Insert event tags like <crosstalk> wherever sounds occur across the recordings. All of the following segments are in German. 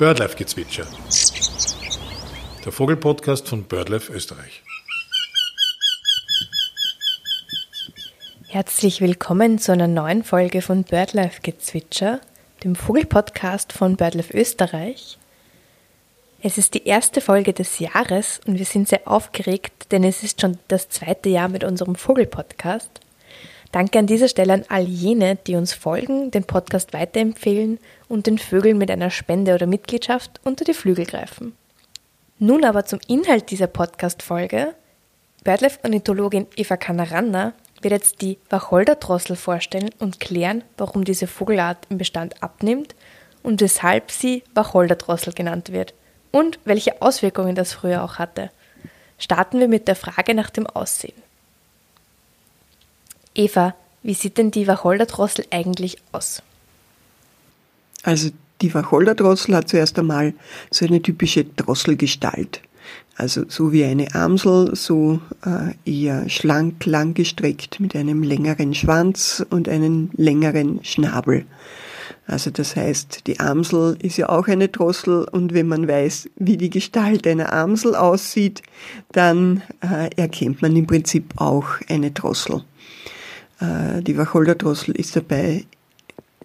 Birdlife-Gezwitscher. Der Vogelpodcast von BirdLife Österreich. Herzlich willkommen zu einer neuen Folge von BirdLife Gezwitscher, dem Vogelpodcast von BirdLife Österreich. Es ist die erste Folge des Jahres und wir sind sehr aufgeregt, denn es ist schon das zweite Jahr mit unserem Vogelpodcast. Danke an dieser Stelle an all jene, die uns folgen, den Podcast weiterempfehlen und den Vögeln mit einer Spende oder Mitgliedschaft unter die Flügel greifen. Nun aber zum Inhalt dieser Podcast-Folge. Birdlife-Ornithologin Eva Kanaranna wird jetzt die Wacholder-Drossel vorstellen und klären, warum diese Vogelart im Bestand abnimmt und weshalb sie Wacholder-Drossel genannt wird und welche Auswirkungen das früher auch hatte. Starten wir mit der Frage nach dem Aussehen. Eva, wie sieht denn die Wacholderdrossel eigentlich aus? Also die Wacholderdrossel hat zuerst einmal so eine typische Drosselgestalt. Also so wie eine Amsel, so äh, eher schlank, langgestreckt mit einem längeren Schwanz und einem längeren Schnabel. Also das heißt, die Amsel ist ja auch eine Drossel und wenn man weiß, wie die Gestalt einer Amsel aussieht, dann äh, erkennt man im Prinzip auch eine Drossel. Äh, die Wacholderdrossel ist dabei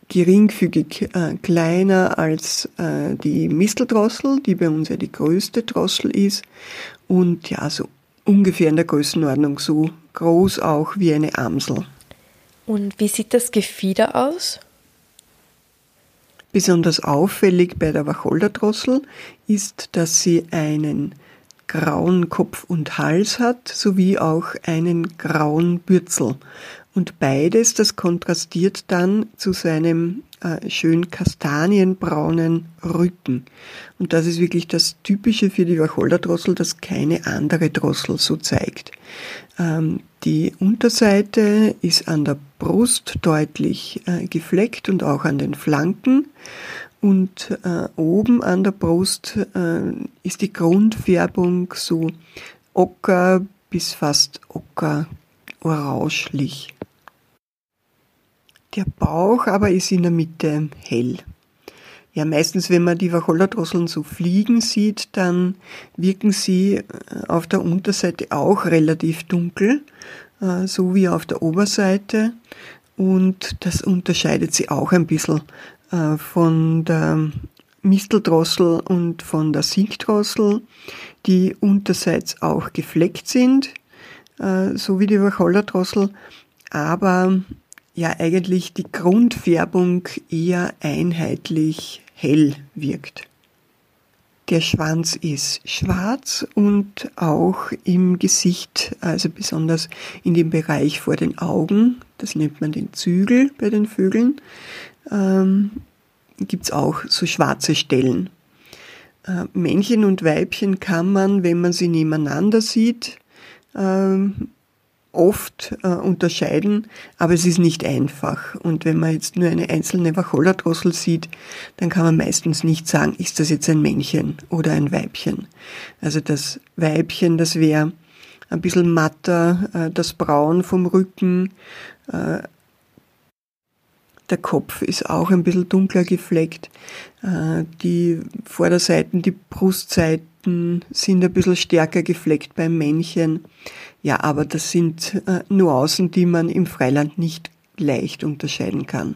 geringfügig äh, kleiner als äh, die Misteldrossel, die bei uns ja die größte Drossel ist und ja, so ungefähr in der Größenordnung so groß auch wie eine Amsel. Und wie sieht das Gefieder aus? Besonders auffällig bei der Wacholderdrossel ist, dass sie einen grauen Kopf und Hals hat, sowie auch einen grauen Bürzel. Und beides, das kontrastiert dann zu seinem äh, schön kastanienbraunen Rücken. Und das ist wirklich das Typische für die Wacholderdrossel, das keine andere Drossel so zeigt. Ähm, die Unterseite ist an der Brust deutlich äh, gefleckt und auch an den Flanken. Und äh, oben an der Brust äh, ist die Grundfärbung so ocker bis fast ocker orangelich. Der Bauch aber ist in der Mitte hell. Ja, meistens, wenn man die Wacholderdrosseln so fliegen sieht, dann wirken sie äh, auf der Unterseite auch relativ dunkel, äh, so wie auf der Oberseite. Und das unterscheidet sie auch ein bisschen äh, von der Misteldrossel und von der Sinkdrossel, die unterseits auch gefleckt sind, so wie die Wacholderdrossel, aber ja eigentlich die Grundfärbung eher einheitlich hell wirkt. Der Schwanz ist schwarz und auch im Gesicht, also besonders in dem Bereich vor den Augen, das nennt man den Zügel bei den Vögeln, ähm, gibt's auch so schwarze Stellen. Äh, Männchen und Weibchen kann man, wenn man sie nebeneinander sieht, ähm, oft äh, unterscheiden, aber es ist nicht einfach. Und wenn man jetzt nur eine einzelne Wachollerdrossel sieht, dann kann man meistens nicht sagen, ist das jetzt ein Männchen oder ein Weibchen. Also das Weibchen, das wäre ein bisschen matter, äh, das Braun vom Rücken, äh, der Kopf ist auch ein bisschen dunkler gefleckt. Äh, die Vorderseiten, die Brustseiten sind ein bisschen stärker gefleckt beim Männchen. Ja, aber das sind äh, Nuancen, die man im Freiland nicht leicht unterscheiden kann.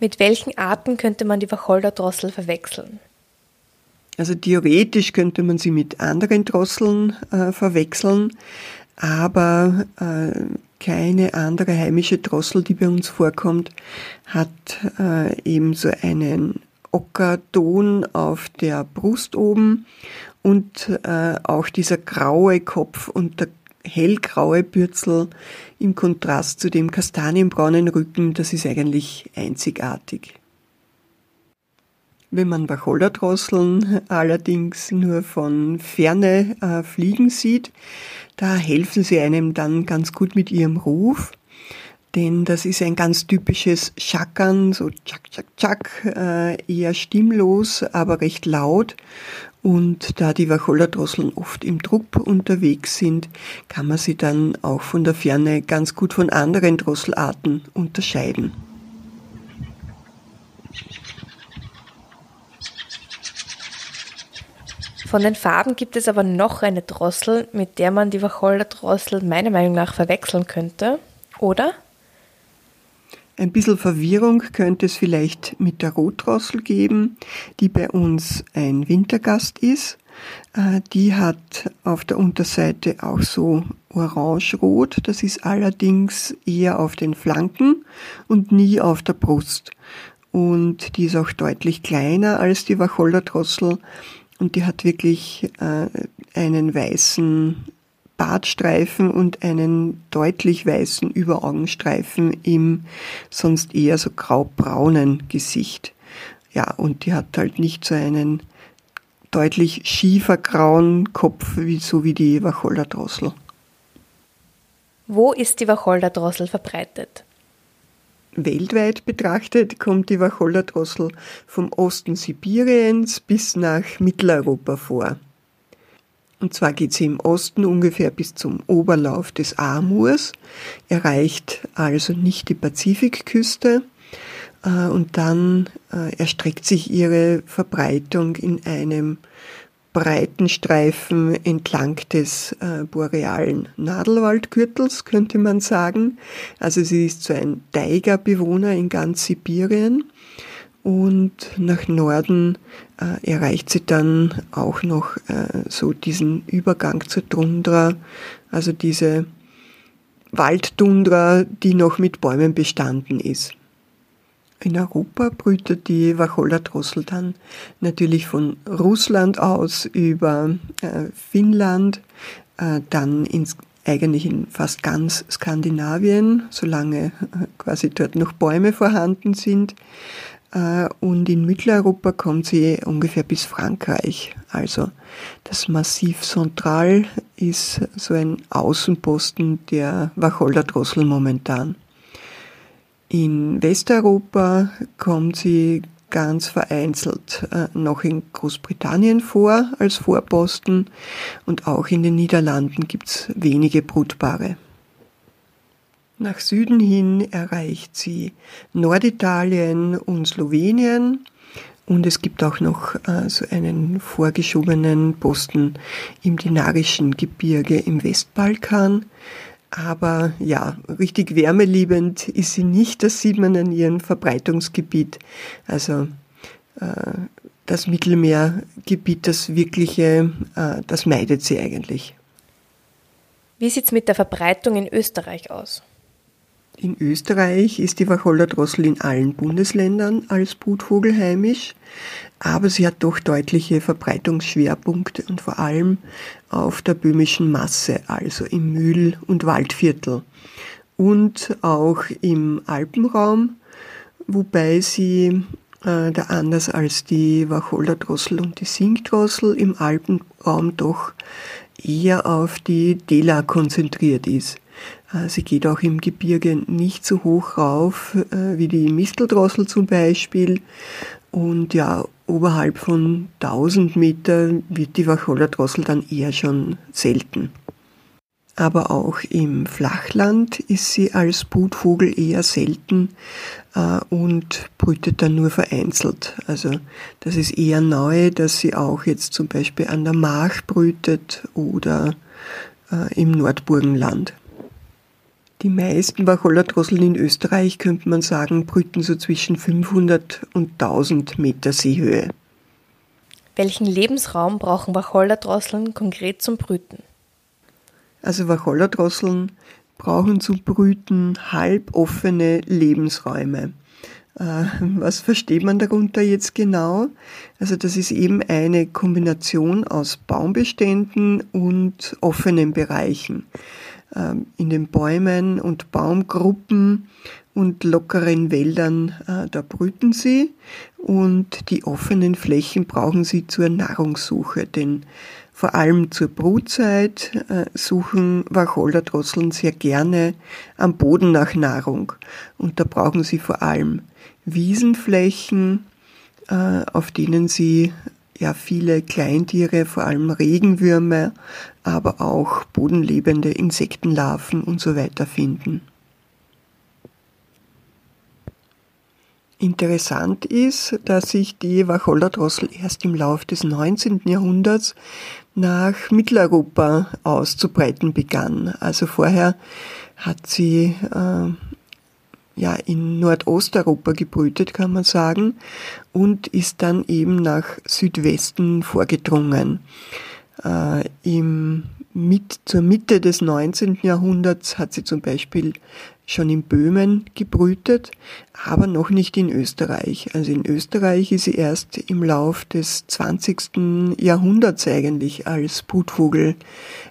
Mit welchen Arten könnte man die Wacholderdrossel verwechseln? Also theoretisch könnte man sie mit anderen Drosseln äh, verwechseln, aber äh, keine andere heimische Drossel, die bei uns vorkommt, hat äh, eben so einen Ockerton auf der Brust oben und äh, auch dieser graue Kopf und der hellgraue Bürzel im Kontrast zu dem kastanienbraunen Rücken, das ist eigentlich einzigartig. Wenn man Wacholterdrosseln allerdings nur von Ferne äh, fliegen sieht, da helfen sie einem dann ganz gut mit ihrem Ruf, denn das ist ein ganz typisches Schackern, so tschak, tschak, tschak, äh, eher stimmlos, aber recht laut und da die Wacholterdrosseln oft im Trupp unterwegs sind, kann man sie dann auch von der Ferne ganz gut von anderen Drosselarten unterscheiden. Von den Farben gibt es aber noch eine Drossel, mit der man die Wacholder-Drossel meiner Meinung nach verwechseln könnte, oder? Ein bisschen Verwirrung könnte es vielleicht mit der Rotdrossel geben, die bei uns ein Wintergast ist. Äh, die hat auf der Unterseite auch so orange-rot. Das ist allerdings eher auf den Flanken und nie auf der Brust. Und die ist auch deutlich kleiner als die Wacholder-Drossel und die hat wirklich äh, einen weißen Bartstreifen und einen deutlich weißen Überaugenstreifen im sonst eher so graubraunen Gesicht. Ja, und die hat halt nicht so einen deutlich schiefergrauen Kopf, wie, so wie die Wacholderdrossel. Wo ist die Wacholderdrossel verbreitet? Weltweit betrachtet kommt die Wacholderdrossel vom Osten Sibiriens bis nach Mitteleuropa vor. Und zwar geht sie im Osten ungefähr bis zum Oberlauf des Amurs, erreicht also nicht die Pazifikküste. Äh, und dann äh, erstreckt sich ihre Verbreitung in einem breiten Streifen entlang des äh, borealen Nadelwaldgürtels, könnte man sagen. Also sie ist so ein Taiga-Bewohner in ganz Sibirien und nach Norden äh, erreicht sie dann auch noch äh, so diesen Übergang zur Tundra, also diese Waldtundra, die noch mit Bäumen bestanden ist. In Europa brütet die Wacholder-Drossel dann natürlich von Russland aus über äh, Finnland, äh, dann ins, eigentlich in fast ganz Skandinavien, solange äh, quasi dort noch Bäume vorhanden sind. Äh, und in Mitteleuropa kommt sie ungefähr bis Frankreich. Also das Massiv Central ist so ein Außenposten der Wacholder-Drossel momentan. In Westeuropa kommt sie ganz vereinzelt äh, noch in Großbritannien vor als Vorposten und auch in den Niederlanden gibt's wenige Brutpaare. Nach Süden hin erreicht sie Norditalien und Slowenien und es gibt auch noch äh, so einen vorgeschobenen Posten im Dinarischen Gebirge im Westbalkan. Aber ja, richtig wärmeliebend ist sie nicht, das sieht man an ihrem Verbreitungsgebiet. Also äh, das Mittelmeergebiet, das wirkliche, äh, das meidet sie eigentlich. Wie sieht's mit der Verbreitung in Österreich aus? In Österreich ist die Wacholder-Drossel in allen Bundesländern als Brutvogel heimisch, aber sie hat doch deutliche Verbreitungsschwerpunkte und vor allem auf der böhmischen Masse, also im Mühl- und Waldviertel und auch im Alpenraum, wobei sie äh, da anders als die Wacholder-Drossel und die Sinkdrossel im Alpenraum doch eher auf die Dela konzentriert ist. Äh, sie geht auch im Gebirge nicht so hoch rauf äh, wie die Misteldrossel zum Beispiel. Und ja, oberhalb von 1000 Meter wird die Wacholder-Drossel dann eher schon selten. Aber auch im Flachland ist sie als Brutvogel eher selten äh, und brütet dann nur vereinzelt. Also das ist eher neu, dass sie auch jetzt zum Beispiel an der Mach brütet oder im Nordburgenland. Die meisten Wacholder-Drosseln in Österreich, könnte man sagen, brüten so zwischen 500 und 1000 Meter Seehöhe. Welchen Lebensraum brauchen Wacholder-Drosseln konkret zum Brüten? Also Wacholder-Drosseln brauchen zum Brüten halboffene Lebensräume. Äh, was versteht man darunter jetzt genau? Also das ist eben eine Kombination aus Baumbeständen und offenen Bereichen. Ähm, in den Bäumen und Baumgruppen und lockeren Wäldern, äh, da brüten sie. Und die offenen Flächen brauchen sie zur Nahrungssuche, denn vor allem zur Brutzeit äh, suchen Wacholderdrosseln sehr gerne am Boden nach Nahrung. Und da brauchen sie vor allem Wiesenflächen, äh, auf denen sie ja viele Kleintiere, vor allem Regenwürmer, aber auch bodenlebende Insektenlarven und so weiter finden. Interessant ist, dass sich die Wacholder-Drossel erst im Lauf des 19. Jahrhunderts nach Mitteleuropa auszubreiten begann. Also vorher hat sie äh, ja in Nordosteuropa gebrütet, kann man sagen, und ist dann eben nach Südwesten vorgedrungen. Äh, im, mit, zur Mitte des 19. Jahrhunderts hat sie zum Beispiel schon in Böhmen gebrütet, aber noch nicht in Österreich. Also in Österreich ist sie erst im Lauf des 20. Jahrhunderts eigentlich als Brutvogel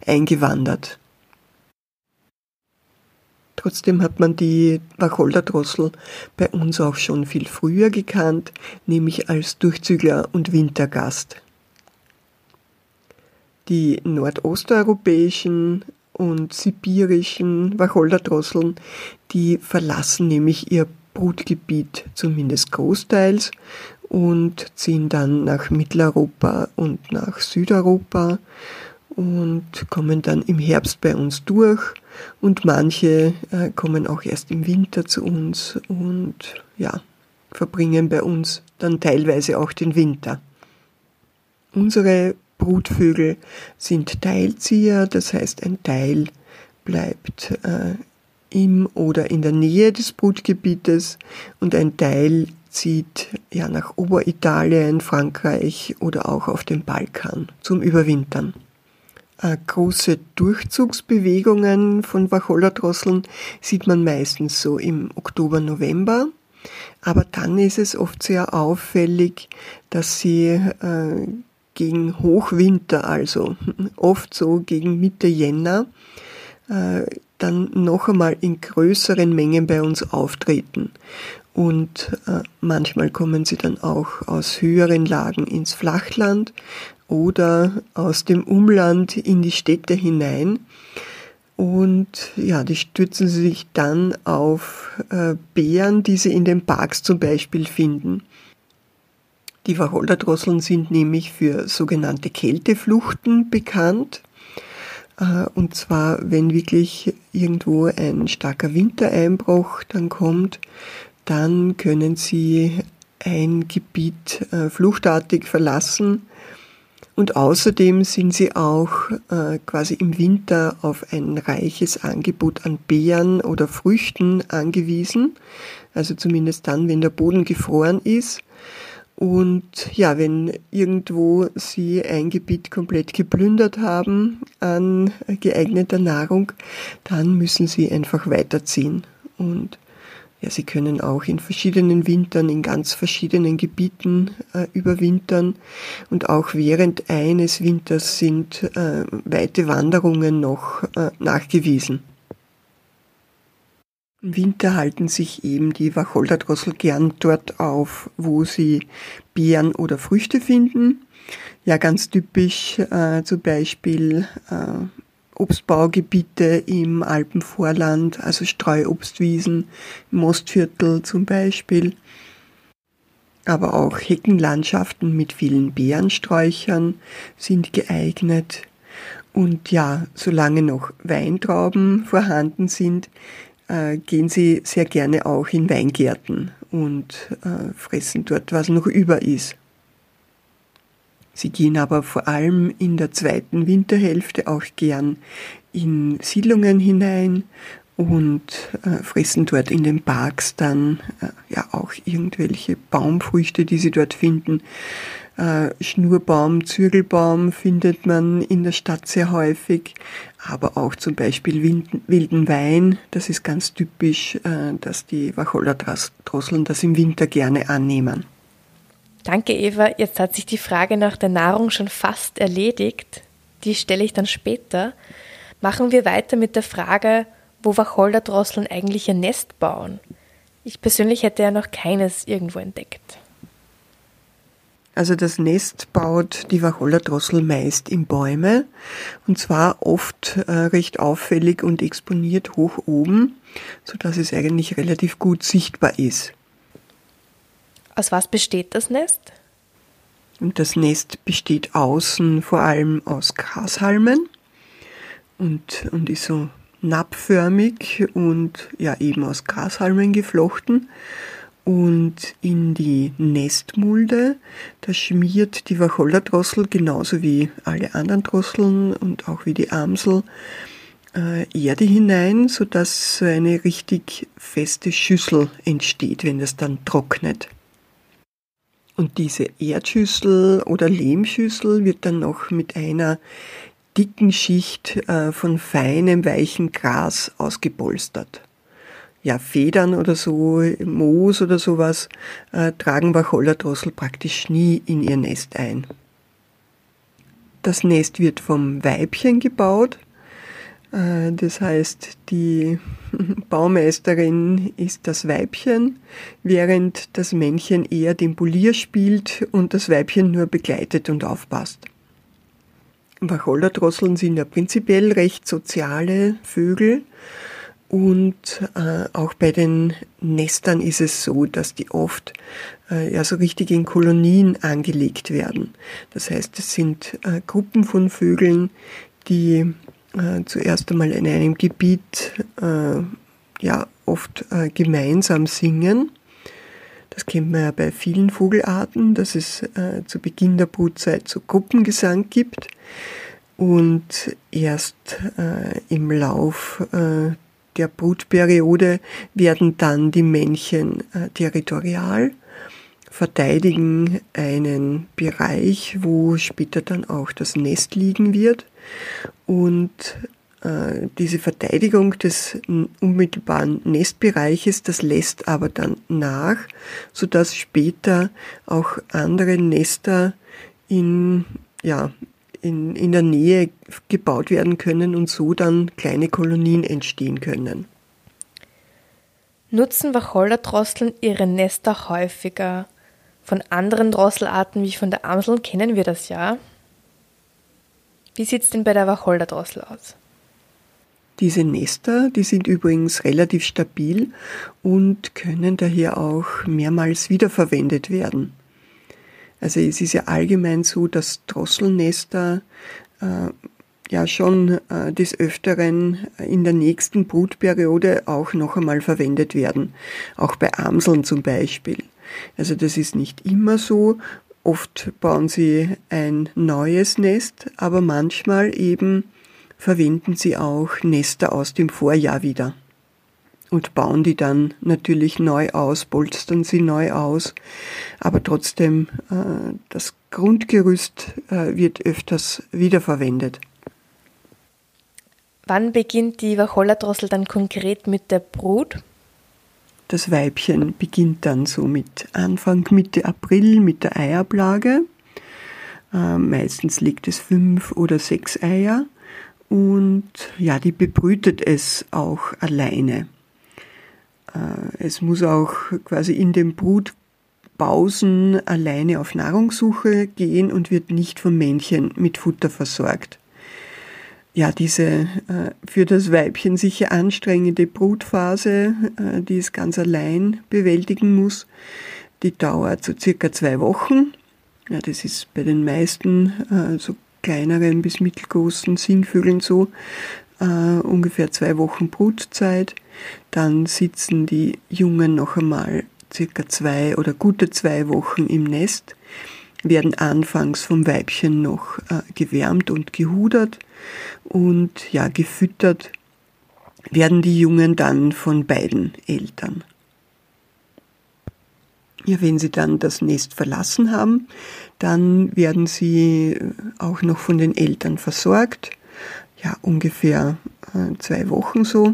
eingewandert. Trotzdem hat man die Wacholderdrossel bei uns auch schon viel früher gekannt, nämlich als Durchzügler und Wintergast. Die nordosteuropäischen und sibirischen Wacholderdrosseln, die verlassen nämlich ihr Brutgebiet zumindest großteils und ziehen dann nach Mitteleuropa und nach Südeuropa und kommen dann im Herbst bei uns durch und manche äh, kommen auch erst im Winter zu uns und ja, verbringen bei uns dann teilweise auch den Winter. Unsere Brutvögel sind Teilzieher, das heißt ein Teil bleibt äh, im oder in der Nähe des Brutgebietes und ein Teil zieht ja nach Oberitalien, Frankreich oder auch auf den Balkan zum Überwintern. Äh, große Durchzugsbewegungen von Wacholder-Drosseln sieht man meistens so im Oktober, November. Aber dann ist es oft sehr auffällig, dass sie äh, gegen Hochwinter, also <laughs> oft so gegen Mitte Jänner, äh, dann noch einmal in größeren Mengen bei uns auftreten. Und manchmal kommen sie dann auch aus höheren Lagen ins Flachland oder aus dem Umland in die Städte hinein. Und ja, die stützen sich dann auf äh, Bären, die sie in den Parks zum Beispiel finden. Die Wacholderdrosseln sind nämlich für sogenannte Kältefluchten bekannt. Äh, und zwar, wenn wirklich irgendwo ein starker Wintereinbruch dann kommt, dann können sie ein Gebiet äh, fluchtartig verlassen. Und außerdem sind sie auch äh, quasi im Winter auf ein reiches Angebot an Beeren oder Früchten angewiesen. Also zumindest dann, wenn der Boden gefroren ist. Und ja, wenn irgendwo sie ein Gebiet komplett geplündert haben an geeigneter Nahrung, dann müssen sie einfach weiterziehen. Und ja, sie können auch in verschiedenen Wintern, in ganz verschiedenen Gebieten äh, überwintern. Und auch während eines Winters sind äh, weite Wanderungen noch äh, nachgewiesen. Im Winter halten sich eben die Wacholderdrossel gern dort auf, wo sie Beeren oder Früchte finden. Ja, ganz typisch äh, zum Beispiel äh, Obstbaugebiete im Alpenvorland, also Streuobstwiesen im Ostviertel zum Beispiel. Aber auch Heckenlandschaften mit vielen Beerensträuchern sind geeignet. Und ja, solange noch Weintrauben vorhanden sind, äh, gehen sie sehr gerne auch in Weingärten und äh, fressen dort, was noch über ist. Sie gehen aber vor allem in der zweiten Winterhälfte auch gern in Siedlungen hinein und äh, fressen dort in den Parks dann äh, ja auch irgendwelche Baumfrüchte, die sie dort finden. Äh, Schnurbaum, Zürgelbaum findet man in der Stadt sehr häufig, aber auch zum Beispiel wilden Wein. Das ist ganz typisch, äh, dass die Wacholder-Drosseln das im Winter gerne annehmen. Danke, Eva. Jetzt hat sich die Frage nach der Nahrung schon fast erledigt. Die stelle ich dann später. Machen wir weiter mit der Frage, wo Wacholderdrosseln eigentlich ihr Nest bauen. Ich persönlich hätte ja noch keines irgendwo entdeckt. Also das Nest baut die Wachollerdrossel meist in Bäume und zwar oft äh, recht auffällig und exponiert hoch oben, so dass es eigentlich relativ gut sichtbar ist. Aus was besteht das Nest? Das Nest besteht außen vor allem aus Grashalmen und, und ist so nappförmig und ja eben aus Grashalmen geflochten Und in die Nestmulde, da schmiert die Wacholder-Drossel genauso wie alle anderen Drosseln und auch wie die Amsel äh, Erde hinein, sodass so eine richtig feste Schüssel entsteht, wenn das dann trocknet. Und diese Erdschüssel oder Lehmschüssel wird dann noch mit einer dicken Schicht äh, von feinem, weichen Gras ausgepolstert ja, Federn oder so, Moos oder sowas, äh, tragen Wachollerdrossel praktisch nie in ihr Nest ein. Das Nest wird vom Weibchen gebaut. Äh, das heißt, die <laughs> Baumeisterin ist das Weibchen, während das Männchen eher den Polier spielt und das Weibchen nur begleitet und aufpasst. Wachollerdrosseln sind ja prinzipiell recht soziale Vögel und äh, auch bei den Nestern ist es so, dass die oft äh, ja so richtig in Kolonien angelegt werden. Das heißt, es sind äh, Gruppen von Vögeln, die äh, zuerst einmal in einem Gebiet äh, ja oft äh, gemeinsam singen. Das kennt man ja bei vielen Vogelarten, dass es äh, zu Beginn der Brutzeit so Gruppengesang gibt und erst äh, im Lauf äh, der Brutperiode werden dann die Männchen territorial, verteidigen einen Bereich, wo später dann auch das Nest liegen wird. Und äh, diese Verteidigung des unmittelbaren Nestbereiches, das lässt aber dann nach, sodass später auch andere Nester in, ja, in, in der Nähe gebaut werden können und so dann kleine Kolonien entstehen können. Nutzen Wachollerdrosseln ihre Nester häufiger? Von anderen Drosselarten wie von der Amsel kennen wir das ja. Wie sieht es denn bei der Wachollerdrossel aus? Diese Nester, die sind übrigens relativ stabil und können daher auch mehrmals wiederverwendet werden. Also es ist ja allgemein so, dass Drosselnester äh, ja schon äh, des Öfteren in der nächsten Brutperiode auch noch einmal verwendet werden. Auch bei Amseln zum Beispiel. Also das ist nicht immer so. Oft bauen sie ein neues Nest, aber manchmal eben verwenden sie auch Nester aus dem Vorjahr wieder und bauen die dann natürlich neu aus, polstern sie neu aus, aber trotzdem äh, das Grundgerüst äh, wird öfters wiederverwendet. Wann beginnt die Wachollerdrossel dann konkret mit der Brut? Das Weibchen beginnt dann so mit Anfang Mitte April mit der Eiablage. Äh, meistens legt es fünf oder sechs Eier und ja, die bebrütet es auch alleine. Äh, es muss auch quasi in den Brutpausen alleine auf Nahrungssuche gehen und wird nicht vom Männchen mit Futter versorgt. Ja, diese äh, für das Weibchen sicher anstrengende Brutphase, äh, die es ganz allein bewältigen muss, die dauert so circa zwei Wochen. Ja, das ist bei den meisten so kleineren bis mittelgroßen Singvögeln so, äh, ungefähr zwei Wochen Brutzeit. Dann sitzen die Jungen noch einmal circa zwei oder gute zwei Wochen im Nest, werden anfangs vom Weibchen noch äh, gewärmt und gehudert und ja, gefüttert werden die Jungen dann von beiden Eltern. Ja, wenn sie dann das Nest verlassen haben, dann werden sie äh, auch noch von den Eltern versorgt ja, ungefähr äh, zwei Wochen so.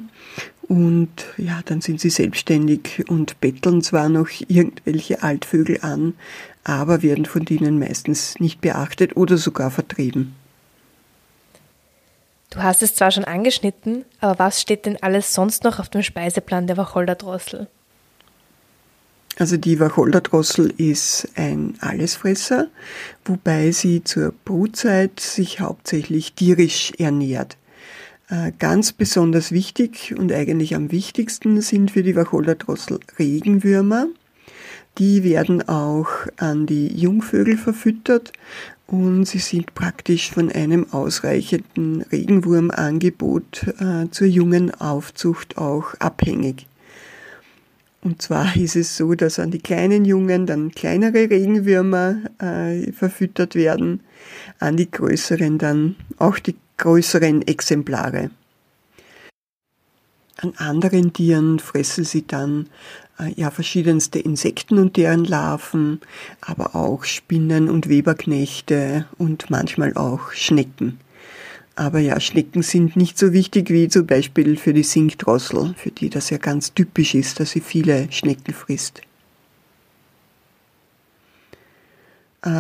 Und ja, dann sind sie selbstständig und betteln zwar noch irgendwelche Altvögel an, aber werden von denen meistens nicht beachtet oder sogar vertrieben. Du hast es zwar schon angeschnitten, aber was steht denn alles sonst noch auf dem Speiseplan der Wacholderdrossel? Also die Wacholderdrossel ist ein Allesfresser, wobei sie zur Brutzeit sich hauptsächlich tierisch ernährt. Äh, ganz besonders wichtig und eigentlich am wichtigsten sind für die Wacholderdrossel Regenwürmer. Die werden auch an die Jungvögel verfüttert und sie sind praktisch von einem ausreichenden Regenwurmangebot äh, zur jungen Aufzucht auch abhängig. Und zwar ist es so, dass an die kleinen Jungen dann kleinere Regenwürmer äh, verfüttert werden, an die größeren dann auch die größeren Exemplare. An anderen Tieren fressen sie dann äh, ja verschiedenste Insekten und deren Larven, aber auch Spinnen und Weberknechte und manchmal auch Schnecken. Aber ja, Schnecken sind nicht so wichtig wie zum Beispiel für die Sinkdrossel, für die das ja ganz typisch ist, dass sie viele Schnecken frisst. Äh,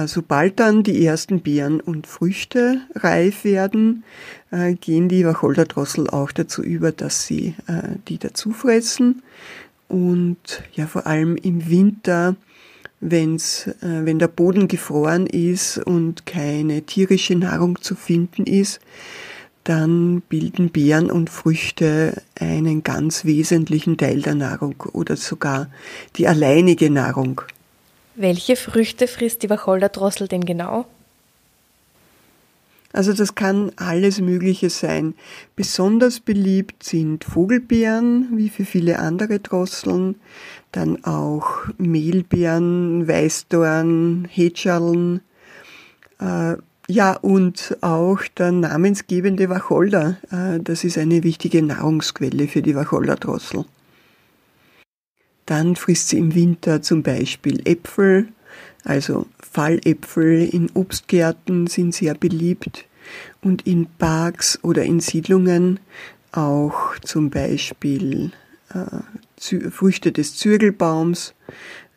sobald dann die ersten Beeren und Früchte reif werden, äh, gehen die Wacholderdrossel auch dazu über, dass sie äh, die dazu fressen. Und ja, vor allem im Winter wenn's, äh, wenn der Boden gefroren ist und keine tierische Nahrung zu finden ist, dann bilden Beeren und Früchte einen ganz wesentlichen Teil der Nahrung oder sogar die alleinige Nahrung. Welche Früchte frisst die Wacholderdrossel denn genau? Also das kann alles Mögliche sein. Besonders beliebt sind Vogelbeeren, wie für viele andere Drosseln, dann auch Mehlbeeren, Weißdorn, Hetschallen, äh, ja, und auch der namensgebende Wacholder. Äh, das ist eine wichtige Nahrungsquelle für die Wacholderdrossel. Dann frisst sie im Winter zum Beispiel Äpfel, also Falläpfel in Obstgärten sind sehr beliebt und in Parks oder in Siedlungen auch zum Beispiel äh, Früchte des Zürgelbaums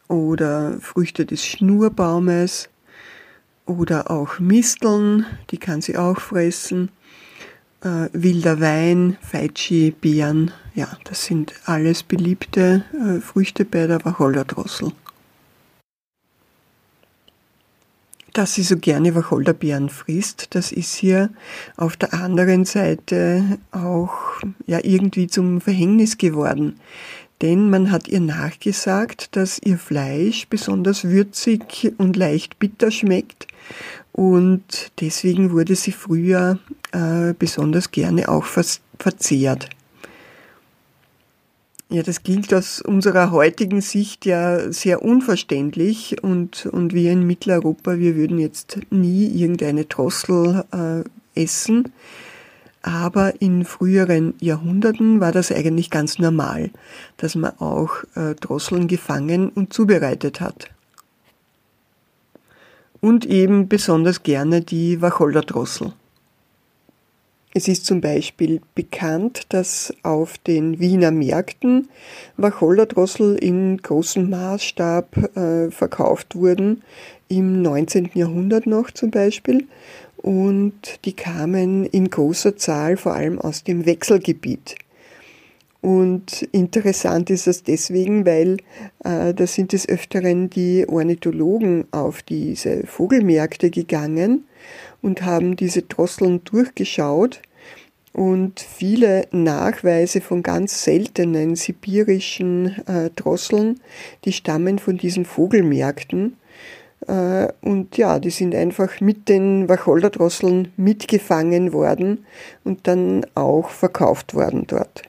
oder Früchte des Schnurbaumes oder auch Misteln, die kann sie auch fressen. Äh, wilder Wein, Feitschi, Beeren, ja, das sind alles beliebte äh, Früchte bei der Wacholderdrossel. dass sie so gerne Wacholderbeeren frisst, das ist hier auf der anderen Seite auch ja irgendwie zum Verhängnis geworden. Denn man hat ihr nachgesagt, dass ihr Fleisch besonders würzig und leicht bitter schmeckt und deswegen wurde sie früher äh, besonders gerne auch verzehrt. Ja, das klingt aus unserer heutigen Sicht ja sehr unverständlich und, und wir in Mitteleuropa, wir würden jetzt nie irgendeine Drossel äh, essen. Aber in früheren Jahrhunderten war das eigentlich ganz normal, dass man auch äh, Drosseln gefangen und zubereitet hat. Und eben besonders gerne die Wacholderdrossel. Es ist zum Beispiel bekannt, dass auf den Wiener Märkten Wacholderdrossel in großem Maßstab äh, verkauft wurden, im 19. Jahrhundert noch zum Beispiel. Und die kamen in großer Zahl vor allem aus dem Wechselgebiet. Und interessant ist das deswegen, weil äh, da sind des Öfteren die Ornithologen auf diese Vogelmärkte gegangen und haben diese Drosseln durchgeschaut und viele Nachweise von ganz seltenen sibirischen äh, Drosseln, die stammen von diesen Vogelmärkten. Äh, und ja, die sind einfach mit den Wacholderdrosseln mitgefangen worden und dann auch verkauft worden dort.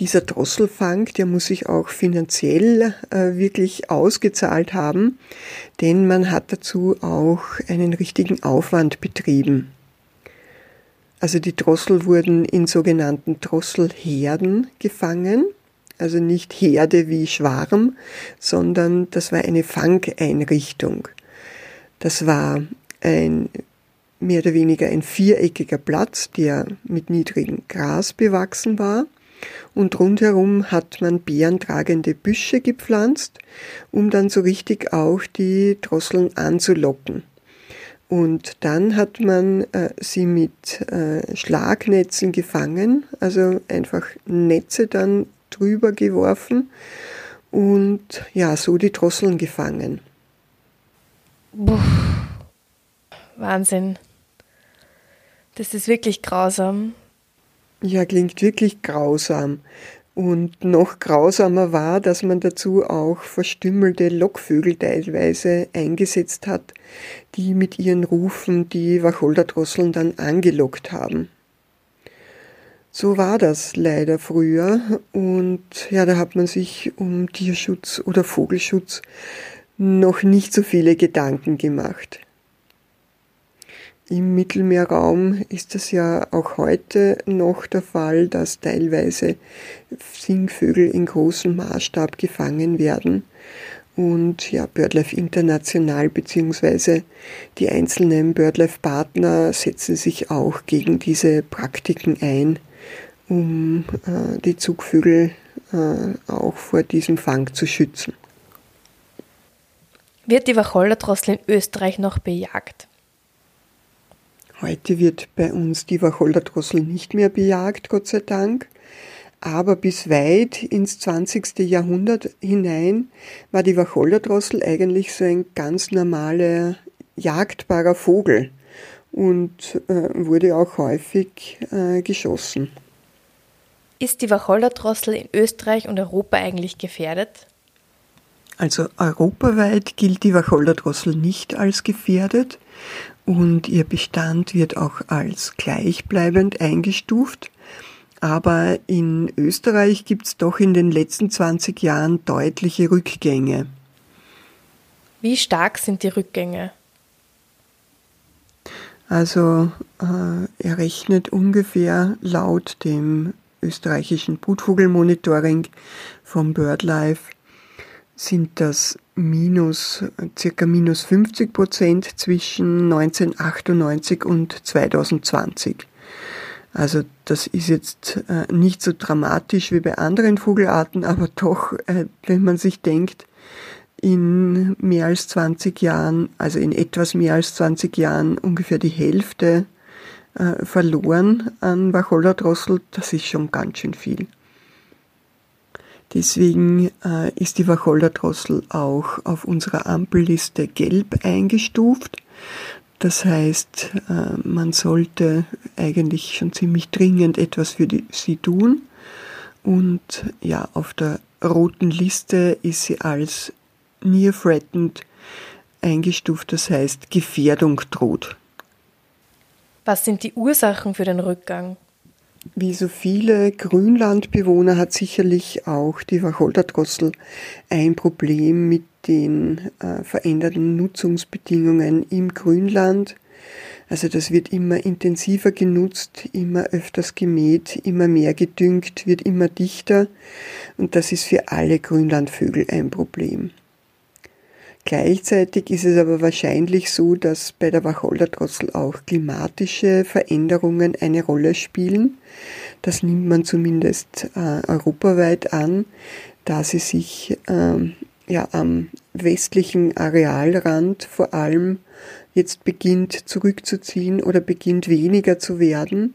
Dieser Drosselfang, der muss sich auch finanziell äh, wirklich ausgezahlt haben, denn man hat dazu auch einen richtigen Aufwand betrieben. Also die Drossel wurden in sogenannten Drosselherden gefangen, also nicht Herde wie Schwarm, sondern das war eine Fangeinrichtung. Das war ein mehr oder weniger ein viereckiger Platz, der mit niedrigem Gras bewachsen war. Und rundherum hat man beerentragende Büsche gepflanzt, um dann so richtig auch die Drosseln anzulocken. Und dann hat man äh, sie mit äh, Schlagnetzen gefangen, also einfach Netze dann drüber geworfen und ja, so die Drosseln gefangen. Puh. Wahnsinn. Das ist wirklich grausam. Ja, klingt wirklich grausam. Und noch grausamer war, dass man dazu auch verstümmelte Lockvögel teilweise eingesetzt hat, die mit ihren Rufen die Wacholderdrosseln dann angelockt haben. So war das leider früher und ja, da hat man sich um Tierschutz oder Vogelschutz noch nicht so viele Gedanken gemacht. Im Mittelmeerraum ist es ja auch heute noch der Fall, dass teilweise Singvögel in großem Maßstab gefangen werden. Und ja, BirdLife International bzw. die einzelnen BirdLife-Partner setzen sich auch gegen diese Praktiken ein, um äh, die Zugvögel äh, auch vor diesem Fang zu schützen. Wird die Wacholdertrossel in Österreich noch bejagt? Heute wird bei uns die Wacholdertrossel nicht mehr bejagt, Gott sei Dank. Aber bis weit ins 20. Jahrhundert hinein war die Wacholdertrossel eigentlich so ein ganz normaler jagdbarer Vogel und äh, wurde auch häufig äh, geschossen. Ist die Wacholdertrossel in Österreich und Europa eigentlich gefährdet? Also europaweit gilt die Wacholdertrossel nicht als gefährdet und ihr Bestand wird auch als gleichbleibend eingestuft. Aber in Österreich gibt es doch in den letzten 20 Jahren deutliche Rückgänge. Wie stark sind die Rückgänge? Also äh, er rechnet ungefähr laut dem österreichischen Brutvogelmonitoring vom BirdLife sind das minus, circa minus 50 Prozent zwischen 1998 und 2020. Also das ist jetzt äh, nicht so dramatisch wie bei anderen Vogelarten, aber doch, äh, wenn man sich denkt, in mehr als 20 Jahren, also in etwas mehr als 20 Jahren ungefähr die Hälfte äh, verloren an Wacholder-Drossel, das ist schon ganz schön viel. Deswegen äh, ist die Wacholder-Drossel auch auf unserer Ampelliste gelb eingestuft. Das heißt, äh, man sollte eigentlich schon ziemlich dringend etwas für die, sie tun. Und ja, auf der roten Liste ist sie als near threatened eingestuft, das heißt Gefährdung droht. Was sind die Ursachen für den Rückgang? Wie so viele Grünlandbewohner hat sicherlich auch die Wacholderdrossel ein Problem mit den äh, veränderten Nutzungsbedingungen im Grünland. Also das wird immer intensiver genutzt, immer öfters gemäht, immer mehr gedüngt, wird immer dichter und das ist für alle Grünlandvögel ein Problem. Gleichzeitig ist es aber wahrscheinlich so, dass bei der Wacholderdrossel auch klimatische Veränderungen eine Rolle spielen. Das nimmt man zumindest äh, europaweit an, da sie sich ähm, ja, am westlichen Arealrand vor allem jetzt beginnt zurückzuziehen oder beginnt weniger zu werden.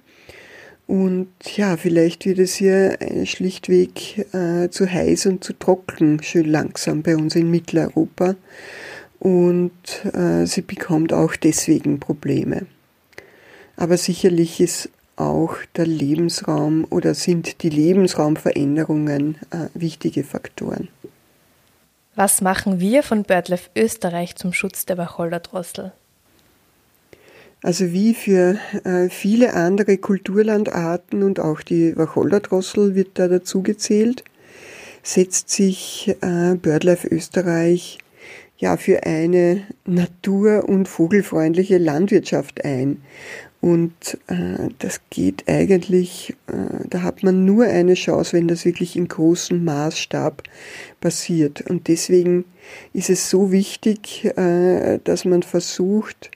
Und ja, vielleicht wird es hier schlichtweg äh, zu heiß und zu trocken, schön langsam bei uns in Mitteleuropa. Und äh, sie bekommt auch deswegen Probleme. Aber sicherlich ist auch der Lebensraum oder sind die Lebensraumveränderungen äh, wichtige Faktoren. Was machen wir von BirdLife Österreich zum Schutz der Wacholderdrossel? Also wie für äh, viele andere Kulturlandarten und auch die Wacholderdrossel wird da dazu gezählt, setzt sich äh, BirdLife Österreich ja für eine natur- und vogelfreundliche Landwirtschaft ein. Und äh, das geht eigentlich, da hat man nur eine Chance, wenn das wirklich in großem Maßstab passiert. Und deswegen ist es so wichtig, dass man versucht,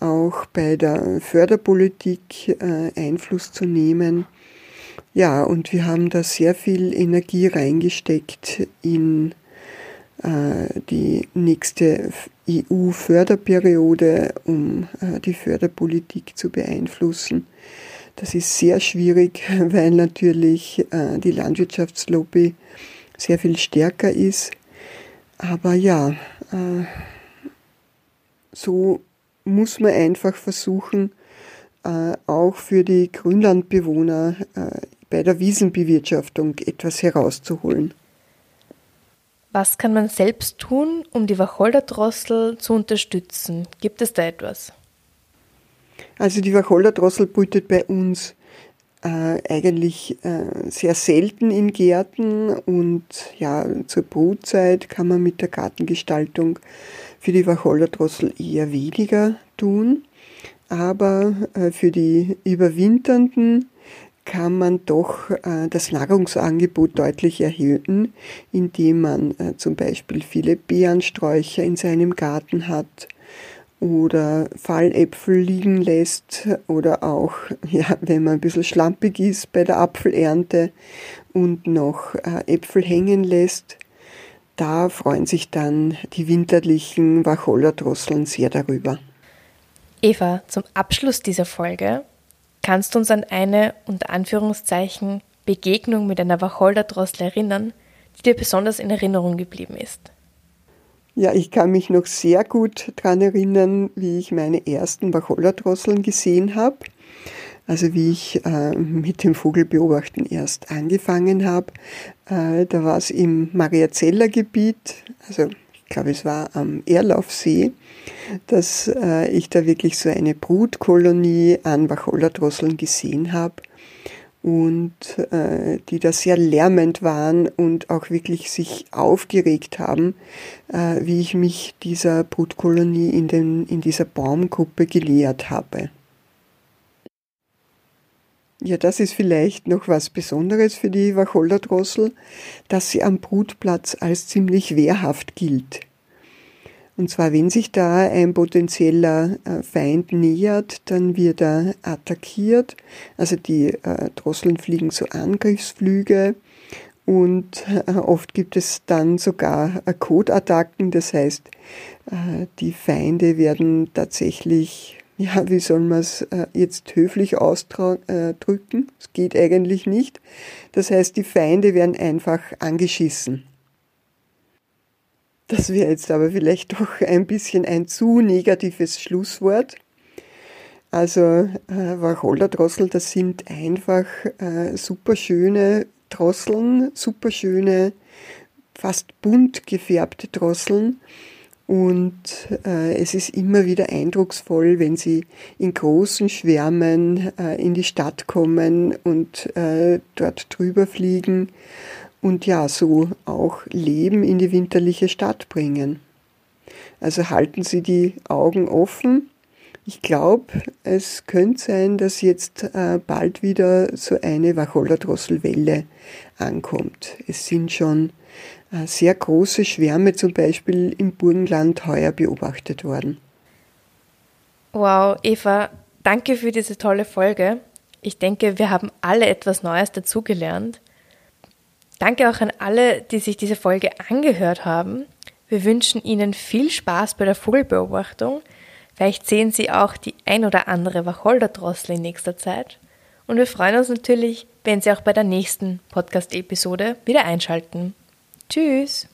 auch bei der Förderpolitik äh, Einfluss zu nehmen. Ja, und wir haben da sehr viel Energie reingesteckt in äh, die nächste EU-Förderperiode, um äh, die Förderpolitik zu beeinflussen. Das ist sehr schwierig, <laughs> weil natürlich die Landwirtschaftslobby sehr viel stärker ist. Aber ja, so muss man einfach versuchen, äh, auch für die Grünlandbewohner äh, bei der Wiesenbewirtschaftung etwas herauszuholen. Was kann man selbst tun, um die Wacholderdrossel zu unterstützen? Gibt es da etwas? Also die Wacholderdrossel brütet bei uns äh, eigentlich äh, sehr selten in Gärten und ja, zur Brutzeit kann man mit der Gartengestaltung für die Wacholder-Drossel eher weniger tun. Aber äh, für die Überwinternden kann man doch äh, das Nahrungsangebot deutlich erhöhen, indem man äh, zum Beispiel viele Beerensträucher in seinem Garten hat oder Falläpfel liegen lässt oder auch, <laughs> ja, wenn man ein bisschen schlampig ist bei der Apfelernte und noch Äpfel hängen lässt, da freuen sich dann die winterlichen Wachollerdrosseln sehr darüber. Eva, zum Abschluss dieser Folge kannst du uns an eine unter Anführungszeichen Begegnung mit einer Wacholderdrossel erinnern, die dir besonders in Erinnerung geblieben ist. Ja, ich kann mich noch sehr gut daran erinnern, wie ich meine ersten Wachollerdrosseln gesehen habe. Also wie ich äh, mit dem Vogelbeobachten erst angefangen habe. Äh, da war es im Mariazeller Gebiet, also ich glaube es war am Erlaufsee, dass äh, ich da wirklich so eine Brutkolonie an Wachollerdrosseln gesehen habe und äh, die da sehr lärmend waren und auch wirklich sich aufgeregt haben, äh, wie ich mich dieser Brutkolonie in, den, in dieser Baumgruppe gelehrt habe. Ja, das ist vielleicht noch was Besonderes für die Wachollerdrossel, dass sie am Brutplatz als ziemlich wehrhaft gilt. Und zwar, wenn sich da ein potenzieller äh, Feind nähert, dann wird er attackiert. Also die äh, Drosseln fliegen so Angriffsflüge und äh, oft gibt es dann sogar Codeattacken. Das heißt, die Feinde werden tatsächlich, ja, wie soll man es jetzt höflich ausdrücken? Es geht eigentlich nicht. Das heißt, die Feinde werden einfach angeschissen. Das wäre jetzt aber vielleicht doch ein bisschen ein zu negatives Schlusswort. Also äh, Wacholderdrossel, das sind einfach äh, super schöne Drosseln, super schöne, fast bunt gefärbte Drosseln. Und äh, es ist immer wieder eindrucksvoll, wenn sie in großen Schwärmen äh, in die Stadt kommen und äh, dort drüber fliegen und ja, so auch Leben in die winterliche Stadt bringen. Also halten Sie die Augen offen. Ich glaube, es könnte sein, dass jetzt äh, bald wieder so eine Wachollerdrosselwelle ankommt. Es sind schon sehr große Schwärme zum Beispiel im Burgenland heuer beobachtet worden. Wow, Eva, danke für diese tolle Folge. Ich denke, wir haben alle etwas Neues dazugelernt. Danke auch an alle, die sich diese Folge angehört haben. Wir wünschen Ihnen viel Spaß bei der Vogelbeobachtung. Vielleicht sehen Sie auch die ein oder andere Wacholderdrossel in nächster Zeit. Und wir freuen uns natürlich, wenn Sie auch bei der nächsten Podcast-Episode wieder einschalten. Tschüss!